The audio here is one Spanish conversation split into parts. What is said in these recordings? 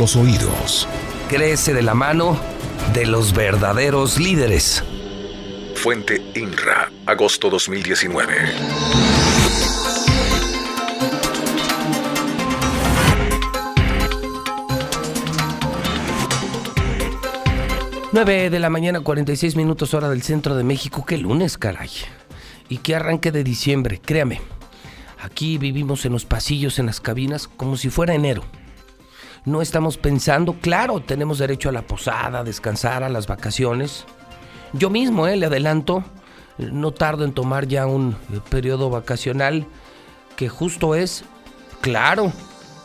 los oídos. Crece de la mano de los verdaderos líderes. Fuente INRA, agosto 2019. Nueve de la mañana, 46 minutos hora del centro de México. Qué lunes, caray. Y qué arranque de diciembre, créame. Aquí vivimos en los pasillos, en las cabinas, como si fuera enero. No estamos pensando, claro, tenemos derecho a la posada, a descansar, a las vacaciones. Yo mismo, eh, le adelanto, no tardo en tomar ya un periodo vacacional que justo es, claro,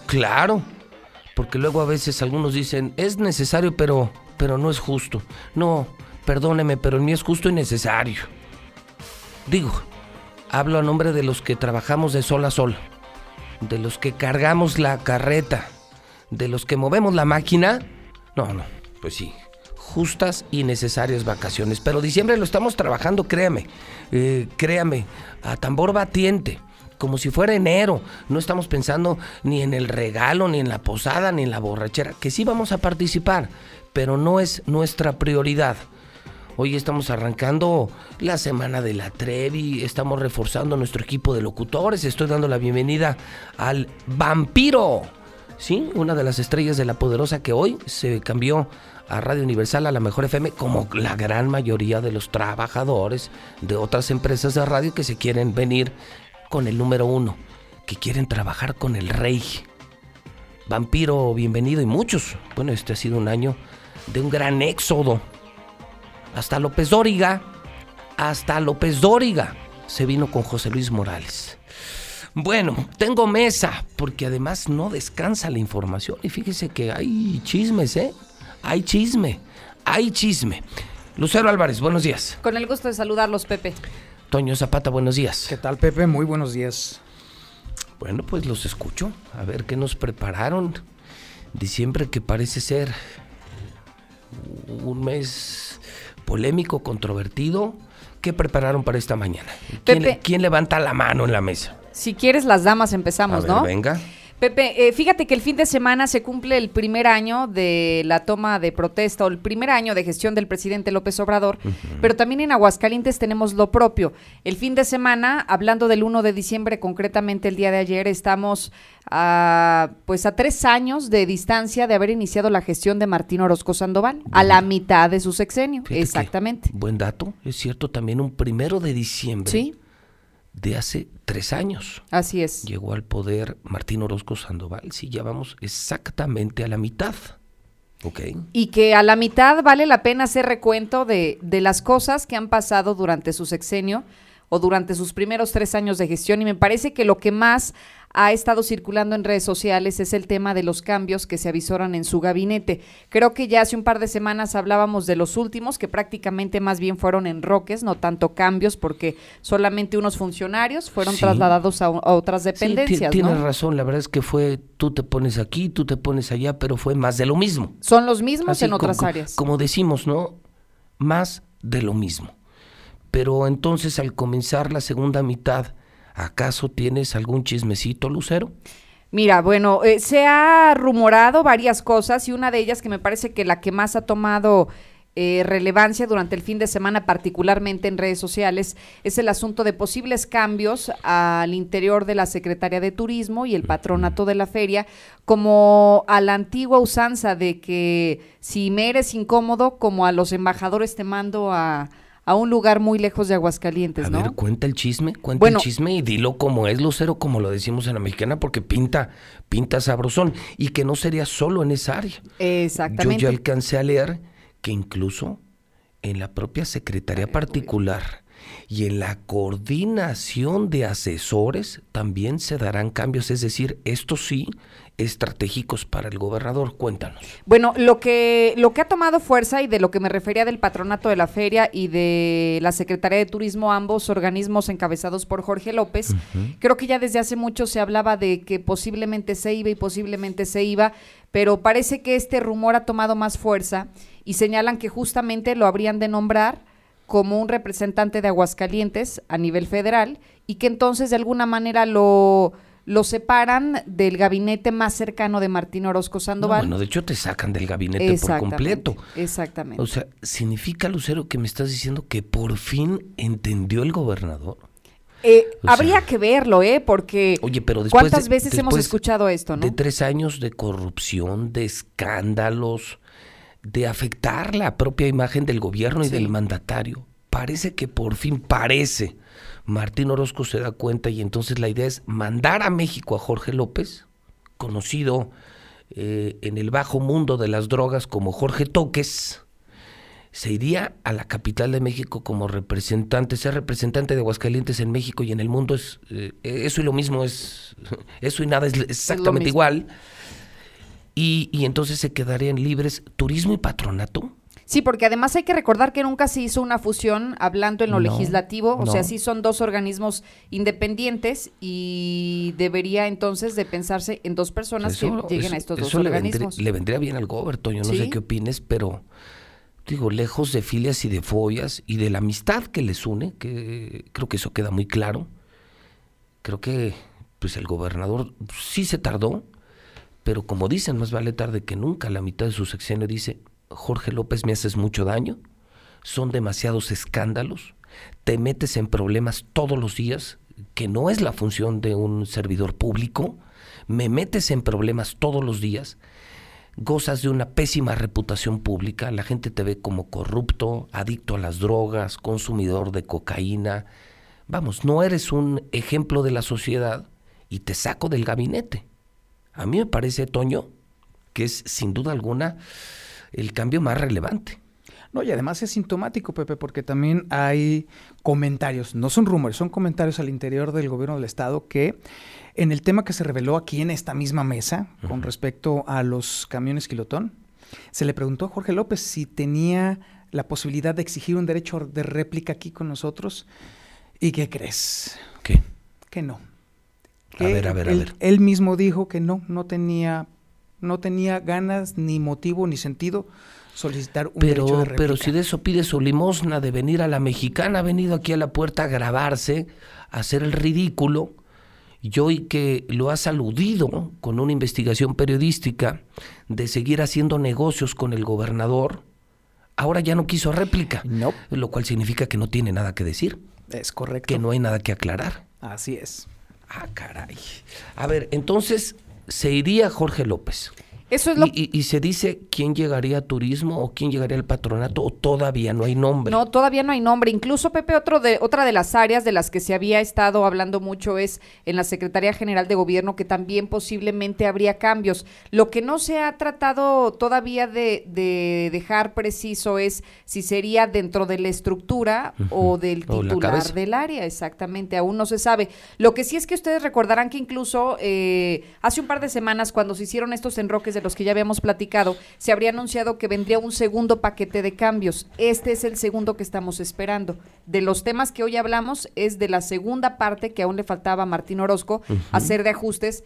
claro, porque luego a veces algunos dicen, es necesario, pero, pero no es justo. No, perdóneme, pero el mío es justo y necesario. Digo, hablo a nombre de los que trabajamos de sol a sol, de los que cargamos la carreta, de los que movemos la máquina. No, no, pues sí, justas y necesarias vacaciones. Pero diciembre lo estamos trabajando, créame, eh, créame, a tambor batiente, como si fuera enero. No estamos pensando ni en el regalo, ni en la posada, ni en la borrachera, que sí vamos a participar, pero no es nuestra prioridad. Hoy estamos arrancando la semana de la Trevi, estamos reforzando nuestro equipo de locutores, estoy dando la bienvenida al vampiro, ¿sí? Una de las estrellas de la poderosa que hoy se cambió a Radio Universal, a la Mejor FM, como la gran mayoría de los trabajadores de otras empresas de radio que se quieren venir con el número uno, que quieren trabajar con el rey. Vampiro, bienvenido y muchos. Bueno, este ha sido un año de un gran éxodo hasta López Dóriga, hasta López Dóriga se vino con José Luis Morales. Bueno, tengo mesa, porque además no descansa la información. Y fíjese que hay chismes, ¿eh? Hay chisme, hay chisme. Lucero Álvarez, buenos días. Con el gusto de saludarlos, Pepe. Toño Zapata, buenos días. ¿Qué tal, Pepe? Muy buenos días. Bueno, pues los escucho. A ver qué nos prepararon. Diciembre que parece ser un mes polémico, controvertido. ¿Qué prepararon para esta mañana? ¿Quién, Pepe. quién levanta la mano en la mesa? Si quieres, las damas empezamos, A ver, ¿no? venga. Pepe, eh, fíjate que el fin de semana se cumple el primer año de la toma de protesta o el primer año de gestión del presidente López Obrador, pero también en Aguascalientes tenemos lo propio. El fin de semana, hablando del 1 de diciembre, concretamente el día de ayer, estamos a, pues a tres años de distancia de haber iniciado la gestión de Martín Orozco Sandoval, a la mitad de su sexenio. Fíjate Exactamente. Buen dato, es cierto, también un primero de diciembre Sí, de hace tres años. así es. Llegó al poder Martín Orozco Sandoval. Sí, ya vamos exactamente a la mitad. Ok. Y que a la mitad vale la pena hacer recuento de, de las cosas que han pasado durante su sexenio o durante sus primeros tres años de gestión. Y me parece que lo que más ha estado circulando en redes sociales es el tema de los cambios que se avisoran en su gabinete. Creo que ya hace un par de semanas hablábamos de los últimos, que prácticamente más bien fueron enroques, no tanto cambios, porque solamente unos funcionarios fueron Sí. trasladados a, a otras Sí, dependencias. tienes ¿no? razón, la verdad es que fue tú te pones aquí, tú te pones allá, pero fue más de lo mismo. Son los mismos Así en otras como- áreas. Como decimos, ¿no? Más de lo mismo. Pero entonces al comenzar la segunda mitad, ¿acaso tienes algún chismecito, Lucero? Mira, bueno, eh, se ha rumorado varias cosas y una de ellas que me parece que la que más ha tomado eh, relevancia durante el fin de semana, particularmente en redes sociales, es el asunto de posibles cambios al interior de la Secretaría de Turismo y el patronato de la feria, como a la antigua usanza de que si me eres incómodo, como a los embajadores te mando a, a un lugar muy lejos de Aguascalientes, A ¿no? ver, cuenta el chisme, cuenta Bueno. el chisme y dilo como es, Lucero, como lo decimos en la mexicana, porque pinta, pinta sabrosón. Y que no sería solo en esa área. Exactamente. Yo ya alcancé a leer que incluso en la propia Secretaría Particular y en la coordinación de asesores también se darán cambios, es decir, estos sí estratégicos para el gobernador. Cuéntanos. Bueno, lo que, lo que ha tomado fuerza y de lo que me refería del patronato de la feria y de la Secretaría de Turismo, ambos organismos encabezados por Jorge López, creo que ya desde hace mucho se hablaba de que posiblemente se iba y posiblemente se iba, pero parece que este rumor ha tomado más fuerza y señalan que justamente lo habrían de nombrar como un representante de Aguascalientes a nivel federal y que entonces de alguna manera lo lo separan del gabinete más cercano de Martín Orozco Sandoval. bueno, de hecho te sacan del gabinete por completo. Exactamente. O sea, ¿significa, Lucero, que me estás diciendo que por fin entendió el gobernador? Eh, habría que verlo, ¿eh? Porque oye, pero ¿cuántas veces hemos escuchado esto, no? De tres años de corrupción, de escándalos, de afectar la propia imagen del gobierno y del mandatario. Parece que por fin parece Martín Orozco se da cuenta y entonces la idea es mandar a México a Jorge López, conocido eh, en el bajo mundo de las drogas como Jorge Toques, se iría a la capital de México como representante, ser representante de Aguascalientes en México y en el mundo es eh, eso y lo mismo es eso y nada es exactamente igual. Y, y entonces se quedarían libres turismo y patronato. Sí, porque además hay que recordar que nunca se hizo una fusión hablando en lo legislativo, o sea, sí son dos organismos independientes y debería entonces de pensarse en dos personas que lleguen a estos dos organismos. Le vendría, bien al Goberto, yo no sé qué opines, pero digo, lejos de filias y de fobias y de la amistad que les une, que creo que eso queda muy claro. Creo que pues el gobernador sí se tardó, pero como dicen, más vale tarde que nunca, la mitad de su sexenio dice, Jorge López, me haces mucho daño, son demasiados escándalos, te metes en problemas todos los días, que no es la función de un servidor público, me metes en problemas todos los días, gozas de una pésima reputación pública, la gente te ve como corrupto, adicto a las drogas, consumidor de cocaína, vamos, no eres un ejemplo de la sociedad y te saco del gabinete. A mí me parece, Toño, que es sin duda alguna el cambio más relevante. No, y además es sintomático, Pepe, porque también hay comentarios, no son rumores, son comentarios al interior del gobierno del Estado que en el tema que se reveló aquí en esta misma mesa con respecto a los camiones kilotón, se le preguntó a Jorge López si tenía la posibilidad de exigir un derecho de réplica aquí con nosotros. ¿Y qué crees? ¿Qué? Que no. a ver, a ver, a ver. Él mismo dijo que no, no tenía no tenía ganas, ni motivo, ni sentido solicitar un pero, derecho de Pero si de eso pide su limosna de venir a la mexicana, ha venido aquí a la puerta a grabarse, a hacer el ridículo, y hoy que lo has aludido con una investigación periodística de seguir haciendo negocios con el gobernador, ahora ya no quiso réplica, no. lo cual significa que no tiene nada que decir. Es correcto. Que no hay nada que aclarar. Así es. Ah, caray. A ver, entonces, se iría Jorge López. Eso es lo... y, y, se dice quién llegaría a turismo o quién llegaría al patronato o todavía no hay nombre. No, todavía no hay nombre. Incluso, Pepe, otro de, otra de las áreas de las que se había estado hablando mucho es en la Secretaría General de Gobierno, que también posiblemente habría cambios. Lo que no se ha tratado todavía de, de dejar preciso es si sería dentro de la estructura o del titular del área, exactamente. Aún no se sabe. Lo que sí es que ustedes recordarán que incluso eh, hace un par de semanas, cuando se hicieron estos enroques de los que ya habíamos platicado, se habría anunciado que vendría un segundo paquete de cambios. Este es el segundo que estamos esperando. De los temas que hoy hablamos es de la segunda parte que aún le faltaba a Martín Orozco hacer de ajustes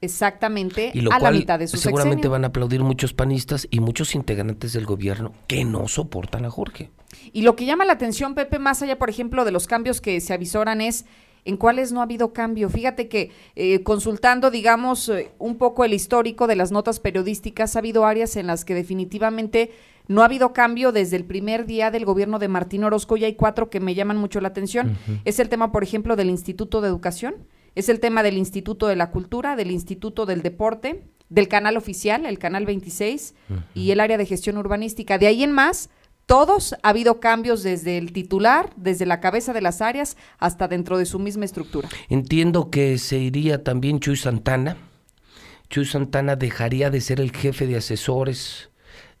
exactamente a la mitad de su seguramente van a aplaudir muchos panistas y muchos integrantes del gobierno que no soportan a Jorge. Y lo que llama la atención, Pepe, más allá, por ejemplo, de los cambios que se avisoran es en cuáles no ha habido cambio. Fíjate que eh, consultando, digamos, eh, un poco el histórico de las notas periodísticas, ha habido áreas en las que definitivamente no ha habido cambio desde el primer día del gobierno de Martín Orozco y hay cuatro que me llaman mucho la atención. Es el tema, por ejemplo, del Instituto de Educación, es el tema del Instituto de la Cultura, del Instituto del Deporte, del canal oficial, el canal 26 y el área de gestión urbanística. De ahí en más, todos ha habido cambios desde el titular, desde la cabeza de las áreas, hasta dentro de su misma estructura. Entiendo que se iría también Chuy Santana. Chuy Santana dejaría de ser el jefe de asesores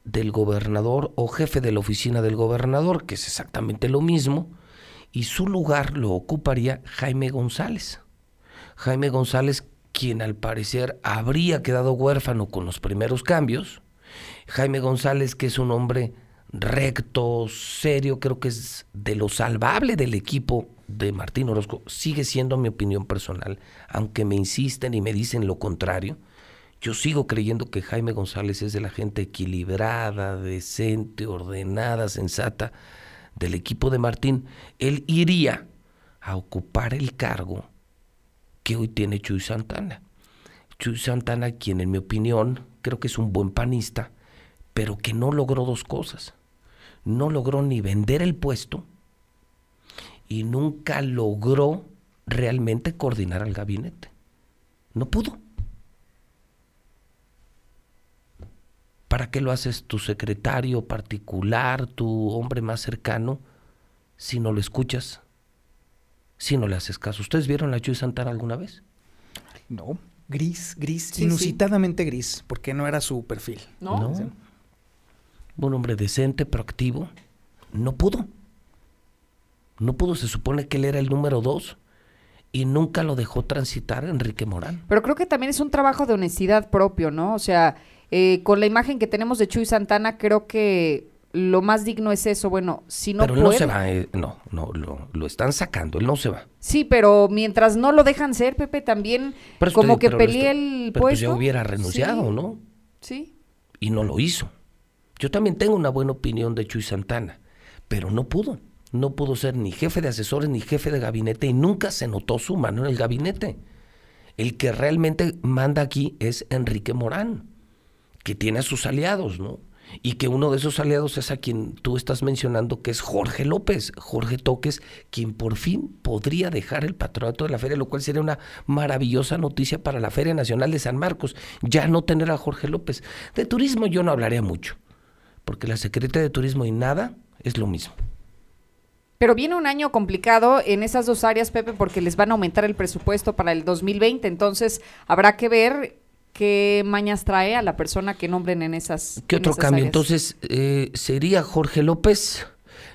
del gobernador o jefe de la oficina del gobernador, que es exactamente lo mismo, y su lugar lo ocuparía Jaime González. Jaime González, quien al parecer habría quedado huérfano con los primeros cambios. Jaime González, que es un hombre recto, serio, creo que es de lo salvable del equipo de Martín Orozco, sigue siendo mi opinión personal, aunque me insisten y me dicen lo contrario. Yo sigo creyendo que Jaime González es de la gente equilibrada, decente, ordenada, sensata del equipo de Martín. Él iría a ocupar el cargo que hoy tiene Chuy Santana. Chuy Santana, quien en mi opinión creo que es un buen panista, pero que no logró dos cosas. No logró ni vender el puesto y nunca logró realmente coordinar al gabinete. No pudo. ¿Para qué lo haces tu secretario particular, tu hombre más cercano, si no lo escuchas, si no le haces caso? ¿Ustedes vieron a Chuy Santana alguna vez? No, gris, gris, inusitadamente gris, porque no era su perfil. No. Un hombre decente, proactivo, no pudo. No pudo, se supone que él era el número dos y nunca lo dejó transitar Enrique Morán. Pero creo que también es un trabajo de honestidad propio, ¿no? O sea, eh, con la imagen que tenemos de Chuy Santana, creo que lo más digno es eso. Bueno, si no Pero él no se va, eh, no, no, lo, están sacando, él no se va. Sí, pero mientras no lo dejan ser, Pepe, también como que peleé el pero puesto. Pues ya hubiera renunciado, ¿no? Sí. Y no lo hizo. Yo también tengo una buena opinión de Chuy Santana, pero no pudo. No pudo ser ni jefe de asesores ni jefe de gabinete y nunca se notó su mano en el gabinete. El que realmente manda aquí es Enrique Morán que tiene a sus aliados, ¿no? Y que uno de esos aliados es a quien tú estás mencionando, que es Jorge López, Jorge Toques, quien por fin podría dejar el patronato de la feria, lo cual sería una maravillosa noticia para la Feria Nacional de San Marcos, ya no tener a Jorge López. De turismo yo no hablaría mucho, porque la Secretaría de Turismo y nada es lo mismo. Pero viene un año complicado en esas dos áreas, Pepe, porque les van a aumentar el presupuesto para el 2020, entonces habrá que ver qué mañas trae a la persona que nombren en esas. ¿Qué otro cambio? Entonces, eh, sería Jorge López,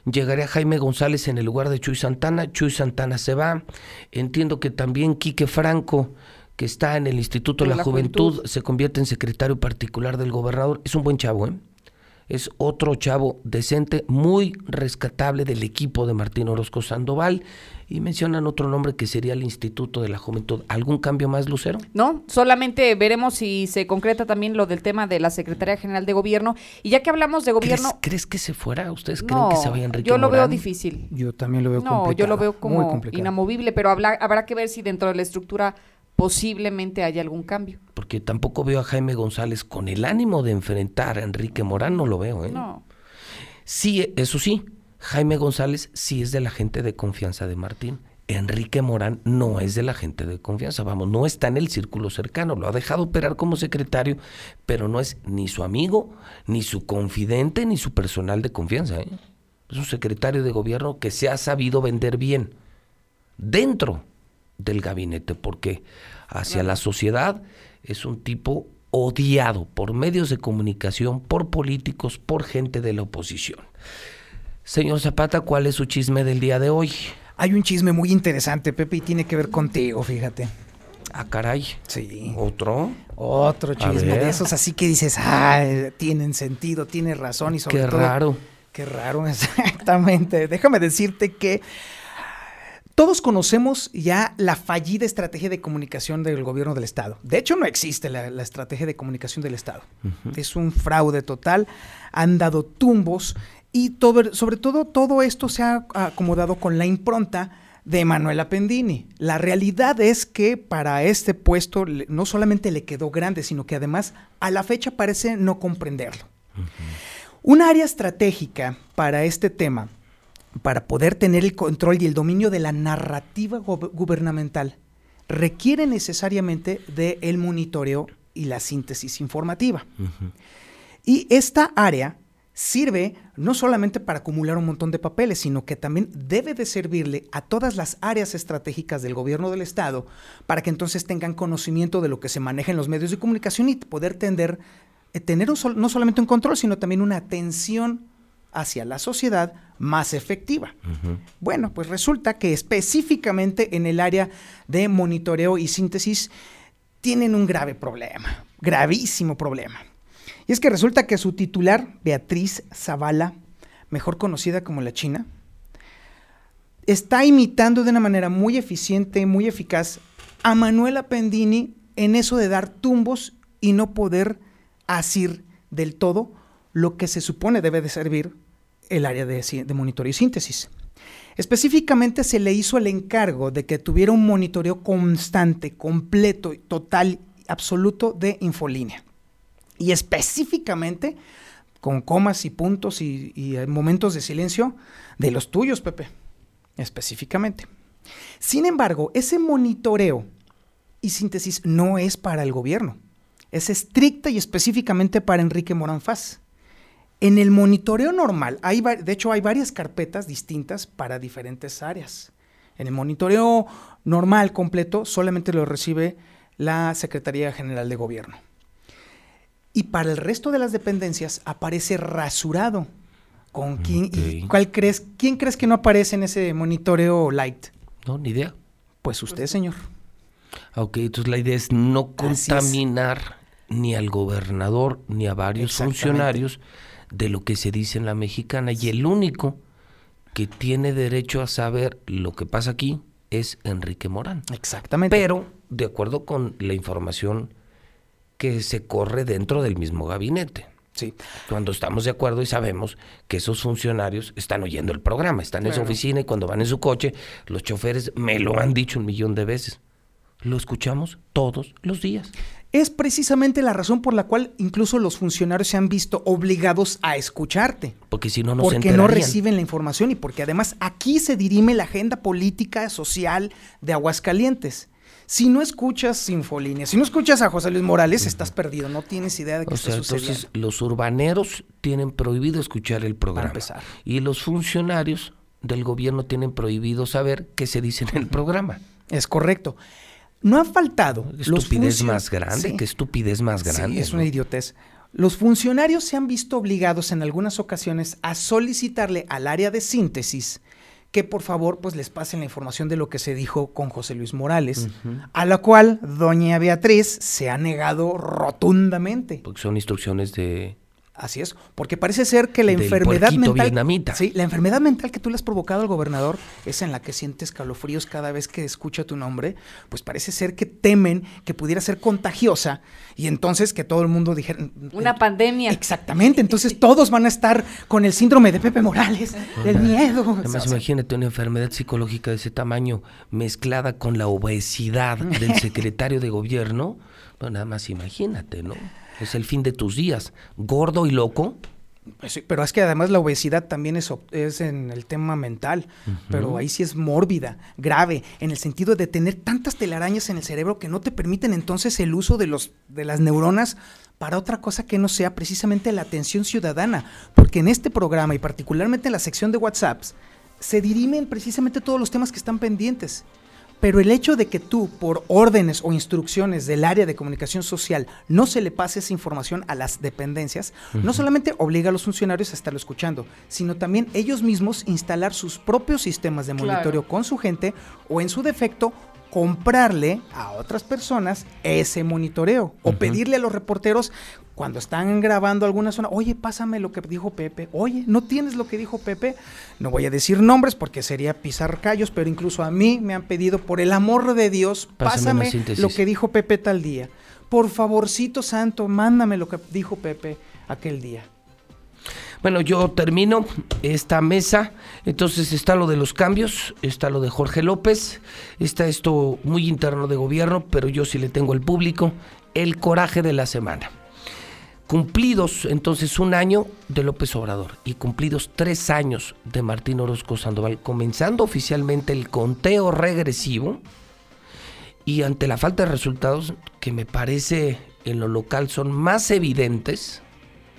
llegaría Jaime González en el lugar de Chuy Santana, Chuy Santana se va. Entiendo que también Quique Franco, que está en el Instituto de, la, Juventud, se convierte en secretario particular del gobernador. Es un buen chavo, ¿eh? Es otro chavo decente, muy rescatable del equipo de Martín Orozco Sandoval. Y mencionan otro nombre que sería el Instituto de la Juventud. ¿Algún cambio más, Lucero? No, solamente veremos si se concreta también lo del tema de la Secretaría General de Gobierno. Y ya que hablamos de gobierno... ¿Crees, que se fuera? ¿Ustedes creen que se vaya Enrique Yo lo veo difícil. Yo también lo veo no, yo lo veo como inamovible, pero habrá que ver si dentro de la estructura posiblemente haya algún cambio. Porque tampoco veo a Jaime González con el ánimo de enfrentar a Enrique Morán, no lo veo, ¿eh? No. Sí, eso sí, Jaime González sí es de la gente de confianza de Martín. Enrique Morán no es de la gente de confianza, vamos, no está en el círculo cercano, lo ha dejado operar como secretario, pero no es ni su amigo, ni su confidente, ni su personal de confianza. ¿eh? Es un secretario de gobierno que se ha sabido vender bien dentro del gabinete, porque hacia la sociedad es un tipo odiado por medios de comunicación, por políticos, por gente de la oposición. Señor Zapata, ¿cuál es su chisme del día de hoy? Hay un chisme muy interesante, Pepe, y tiene que ver contigo, fíjate. Ah, caray. Sí. ¿Otro? Otro chisme de esos, así que dices, ah, tienen sentido, tiene razón y sobre Qué raro. Qué raro, exactamente. Déjame decirte que todos conocemos ya la fallida estrategia de comunicación del gobierno del Estado. De hecho, no existe la, estrategia de comunicación del Estado. Es un fraude total. Han dado tumbos y sobre todo todo esto se ha acomodado con la impronta de Manuela Pendini. La realidad es que para este puesto no solamente le quedó grande, sino que además a la fecha parece no comprenderlo. Un área estratégica para este tema para poder tener el control y el dominio de la narrativa gubernamental, requiere necesariamente del el monitoreo y la síntesis informativa. Y esta área sirve no solamente para acumular un montón de papeles, sino que también debe de servirle a todas las áreas estratégicas del gobierno del Estado para que entonces tengan conocimiento de lo que se maneja en los medios de comunicación y poder tender, eh, tener no solamente un control, sino también una atención hacia la sociedad más efectiva. Bueno, pues resulta que específicamente en el área de monitoreo y síntesis tienen un grave problema, gravísimo problema. Y es que resulta que su titular, Beatriz Zavala, mejor conocida como la China, está imitando de una manera muy eficiente, muy eficaz a Manuela Pendini en eso de dar tumbos y no poder asir del todo lo que se supone debe de servir el área de, monitoreo y síntesis. Específicamente se le hizo el encargo de que tuviera un monitoreo constante, completo, total, absoluto de infolínea. Y específicamente con comas y puntos y, y momentos de silencio de los tuyos, Pepe. Específicamente. Sin embargo, ese monitoreo y síntesis no es para el gobierno. Es estricta y específicamente para Enrique Morán Faz. En el monitoreo normal, hay, de hecho hay varias carpetas distintas para diferentes áreas. En el monitoreo normal completo solamente lo recibe la Secretaría General de Gobierno. Y para el resto de las dependencias aparece rasurado. ¿Con quién, ¿cuál crees, ¿Quién crees que no aparece en ese monitoreo light? No, ni idea. Pues usted, señor. Ok, entonces la idea es no contaminar ni al gobernador ni a varios funcionarios de lo que se dice en la mexicana. Y el único que tiene derecho a saber lo que pasa aquí es Enrique Morán. Exactamente. Pero de acuerdo con la información que se corre dentro del mismo gabinete. Sí. Cuando estamos de acuerdo y sabemos que esos funcionarios están oyendo el programa, están en su oficina y cuando van en su coche, los choferes me lo han dicho un millón de veces. Lo escuchamos todos los días. Es precisamente la razón por la cual incluso los funcionarios se han visto obligados a escucharte. Porque si no, no Porque no reciben la información y porque además aquí se dirime la agenda política, social de Aguascalientes. Si no escuchas Sinfolínea, si no escuchas a José Luis Morales, estás perdido, no tienes idea de qué o sea, Entonces, los urbaneros tienen prohibido escuchar el programa. empezar. Y los funcionarios del gobierno tienen prohibido saber qué se dice en el programa. Es correcto. No ha faltado. ¿Qué estupidez más grande, qué estupidez más grande. Sí, es una idiotez. Los funcionarios se han visto obligados en algunas ocasiones a solicitarle al área de síntesis que por favor pues les pasen la información de lo que se dijo con José Luis Morales, a la cual doña Beatriz se ha negado rotundamente. Porque son instrucciones de Así es, porque parece ser que la enfermedad mental, sí, la enfermedad mental que tú le has provocado al gobernador, es en la que sientes calofríos cada vez que escucha tu nombre, pues parece ser que temen que pudiera ser contagiosa y entonces que todo el mundo dijera una pandemia. Exactamente, entonces todos van a estar con el síndrome de Pepe Morales, del miedo. Además, imagínate una enfermedad psicológica de ese tamaño mezclada con la obesidad del secretario de gobierno, bueno, nada más imagínate, ¿no? Es el fin de tus días, gordo y loco. Pues pero es que además la obesidad también es, es en el tema mental, pero ahí sí es mórbida, grave, en el sentido de tener tantas telarañas en el cerebro que no te permiten entonces el uso de, los, de las neuronas para otra cosa que no sea precisamente la atención ciudadana, porque en este programa y particularmente en la sección de WhatsApps se dirimen precisamente todos los temas que están pendientes. Pero el hecho de que tú, por órdenes o instrucciones del área de comunicación social, no se le pase esa información a las dependencias, no solamente obliga a los funcionarios a estarlo escuchando, sino también ellos mismos instalar sus propios sistemas de monitoreo con su gente o en su defecto comprarle a otras personas ese monitoreo o pedirle a los reporteros cuando están grabando alguna zona, oye, pásame lo que dijo Pepe, oye, ¿no tienes lo que dijo Pepe? No voy a decir nombres porque sería pisar callos, pero incluso a mí me han pedido, por el amor de Dios, pásame, lo que dijo Pepe tal día. Por favorcito santo, mándame lo que dijo Pepe aquel día. Bueno, yo termino esta mesa. Entonces está lo de los cambios, está lo de Jorge López, está esto muy interno de gobierno, pero yo sí le tengo al público el coraje de la semana. Cumplidos entonces un año de López Obrador y cumplidos tres años de Martín Orozco Sandoval, comenzando oficialmente el conteo regresivo y ante la falta de resultados que me parece en lo local son más evidentes,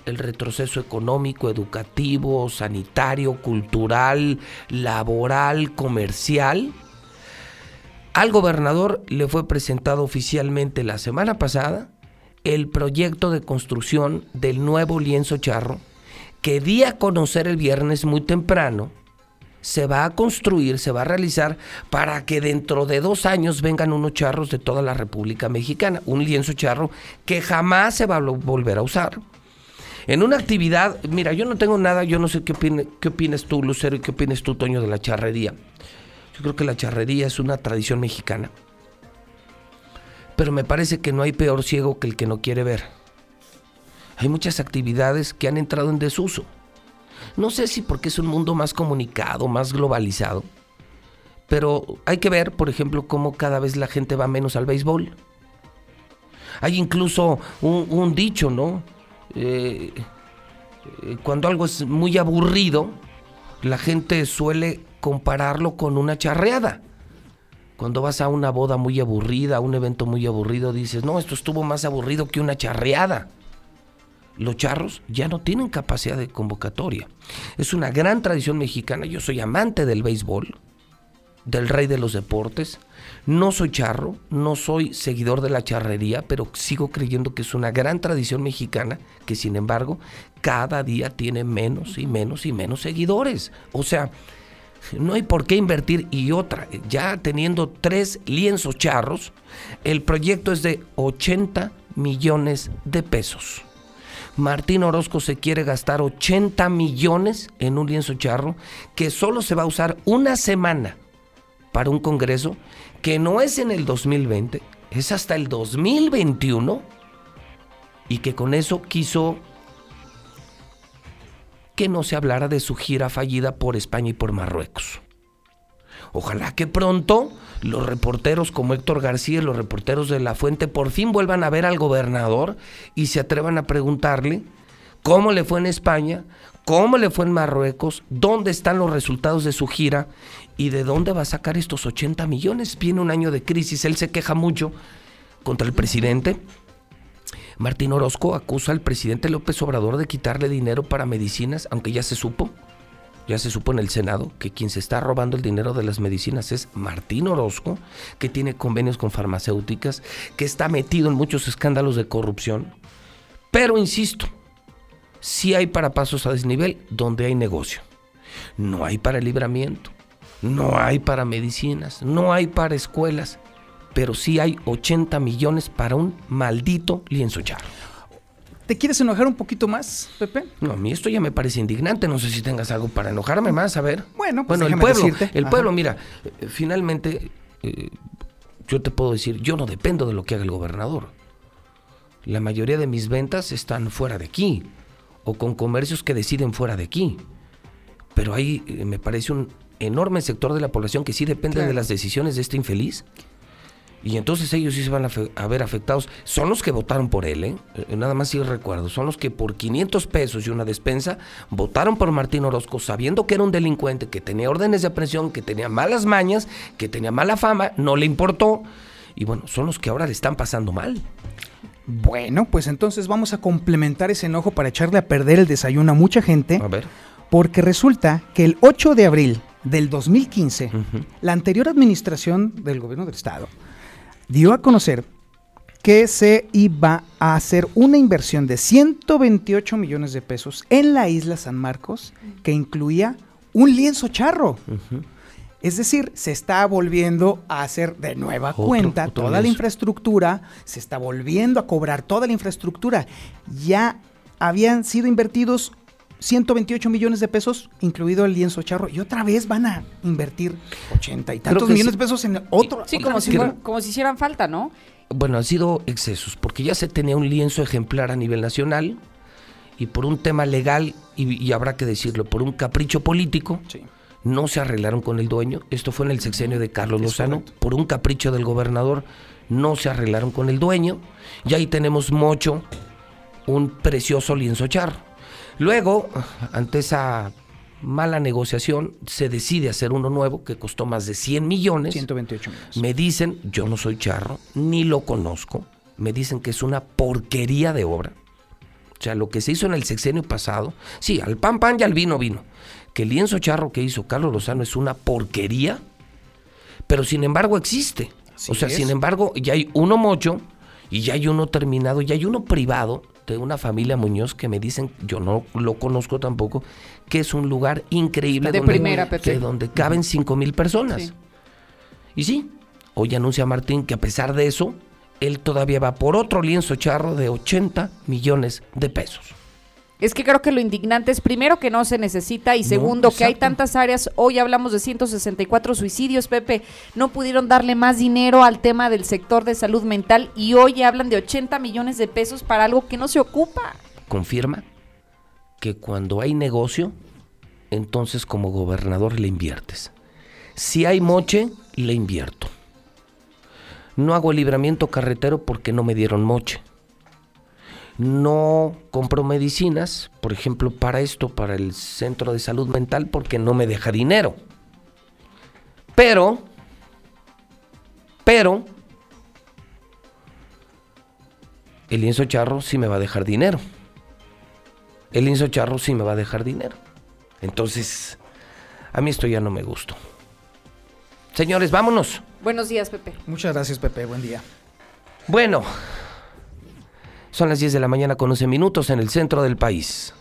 el retroceso económico, educativo, sanitario, cultural, laboral, comercial. Al gobernador le fue presentado oficialmente la semana pasada el proyecto de construcción del nuevo lienzo charro que di a conocer el viernes muy temprano. Se va a construir, se va a realizar para que dentro de dos años vengan unos charros de toda la República Mexicana. Un lienzo charro que jamás se va a volver a usar en una actividad, mira, yo no tengo nada, yo no sé qué, qué opinas tú, Lucero, y qué opinas tú, Toño, de la charrería. Yo creo que la charrería es una tradición mexicana. Pero me parece que no hay peor ciego que el que no quiere ver. Hay muchas actividades que han entrado en desuso. No sé si porque es un mundo más comunicado, más globalizado, Pero hay que ver, por ejemplo, cómo cada vez la gente va menos al béisbol. Hay incluso un, dicho, ¿no? Eh, eh, cuando algo es muy aburrido, la gente suele compararlo con una charreada. Cuando vas a una boda muy aburrida, a un evento muy aburrido, dices, no, esto estuvo más aburrido que una charreada. Los charros ya no tienen capacidad de convocatoria. Es una gran tradición mexicana. Yo soy amante del béisbol, del rey de los deportes. No soy charro, no soy seguidor de la charrería, pero sigo creyendo que es una gran tradición mexicana que sin embargo cada día tiene menos y menos y menos seguidores. O sea, no hay por qué invertir y otra, ya teniendo tres lienzos charros, el proyecto es de 80 millones de pesos. Martín Orozco se quiere gastar 80 millones en un lienzo charro que solo se va a usar una semana para un congreso que no es en el 2020, es hasta el 2021 y que con eso quiso que no se hablara de su gira fallida por España y por Marruecos. Ojalá que pronto los reporteros como Héctor García y los reporteros de La Fuente por fin vuelvan a ver al gobernador y se atrevan a preguntarle cómo le fue en España, cómo le fue en Marruecos, dónde están los resultados de su gira y de dónde va a sacar estos 80 millones. Viene un año de crisis, él se queja mucho contra el presidente Martín Orozco acusa al presidente López Obrador de quitarle dinero para medicinas, aunque ya se supo, ya se supo en el Senado que quien se está robando el dinero de las medicinas es Martín Orozco, que tiene convenios con farmacéuticas, que está metido en muchos escándalos de corrupción. Pero insisto, sí hay para pasos a desnivel donde hay negocio. No hay para libramiento, no hay para medicinas, no hay para escuelas pero sí hay 80 millones para un maldito lienzo charro. ¿Te quieres enojar un poquito más, Pepe? No, a mí esto ya me parece indignante. No sé si tengas algo para enojarme más, a ver. Bueno, pues bueno el pueblo, el pueblo, mira, eh, finalmente eh, yo te puedo decir, yo no dependo de lo que haga el gobernador. La mayoría de mis ventas están fuera de aquí o con comercios que deciden fuera de aquí. Pero hay, eh, me parece un enorme sector de la población que sí depende de las decisiones de este infeliz y entonces ellos sí se van a, ver afectados. Son los que votaron por él, ¿eh? ¿eh? Nada más si recuerdo. Son los que por 500 pesos y una despensa votaron por Martín Orozco sabiendo que era un delincuente, que tenía órdenes de aprehensión, que tenía malas mañas, que tenía mala fama, no le importó. Y bueno, son los que ahora le están pasando mal. Bueno, pues entonces vamos a complementar ese enojo para echarle a perder el desayuno a mucha gente. A ver. Porque resulta que el 8 de abril del 2015, la anterior administración del gobierno del estado dio a conocer que se iba a hacer una inversión de 128 millones de pesos en la isla San Marcos que incluía un lienzo charro. Es decir, se está volviendo a hacer de nueva cuenta toda la infraestructura, se está volviendo a cobrar toda la infraestructura. Ya habían sido invertidos 128 millones de pesos, incluido el lienzo charro, y otra vez van a invertir 80 y tantos millones de pesos en otro. Sí, como, si, como si hicieran falta, ¿no? Bueno, han sido excesos, porque ya se tenía un lienzo ejemplar a nivel nacional, y por un tema legal, y, habrá que decirlo, por un capricho político, no se arreglaron con el dueño. Esto fue en el sexenio de Carlos Lozano, por un capricho del gobernador, no se arreglaron con el dueño, y ahí tenemos mocho, un precioso lienzo charro. Luego, ante esa mala negociación, se decide hacer uno nuevo que costó más de 100 millones. 128 millones. Me dicen, yo no soy charro, ni lo conozco, me dicen que es una porquería de obra. O sea, lo que se hizo en el sexenio pasado, sí, al pan pan y al vino vino. Que el lienzo charro que hizo Carlos Lozano es una porquería, pero sin embargo existe. o sea, sin embargo, ya hay uno mocho y ya hay uno terminado, y hay uno privado de una familia Muñoz que me dicen, yo no lo conozco tampoco, que es un lugar increíble de donde, primera, donde caben cinco mil personas. Y sí, hoy anuncia Martín que a pesar de eso, él todavía va por otro lienzo charro de 80 millones de pesos. Es que creo que lo indignante es primero que no se necesita y segundo que hay tantas áreas, hoy hablamos de 164 suicidios, Pepe, no pudieron darle más dinero al tema del sector de salud mental y hoy hablan de 80 millones de pesos para algo que no se ocupa. Confirma que cuando hay negocio, entonces como gobernador le inviertes. Si hay moche, le invierto. No hago el libramiento carretero porque no me dieron moche. No compro medicinas, por ejemplo, para esto, para el centro de salud mental, porque no me deja dinero. Pero, pero, el lienzo charro sí me va a dejar dinero. El lienzo charro sí me va a dejar dinero. Entonces, a mí esto ya no me gustó. Señores, vámonos. Buenos días, Pepe. Muchas gracias, Pepe. Buen día. Bueno, son las 10 de la mañana con 11 minutos en el centro del país.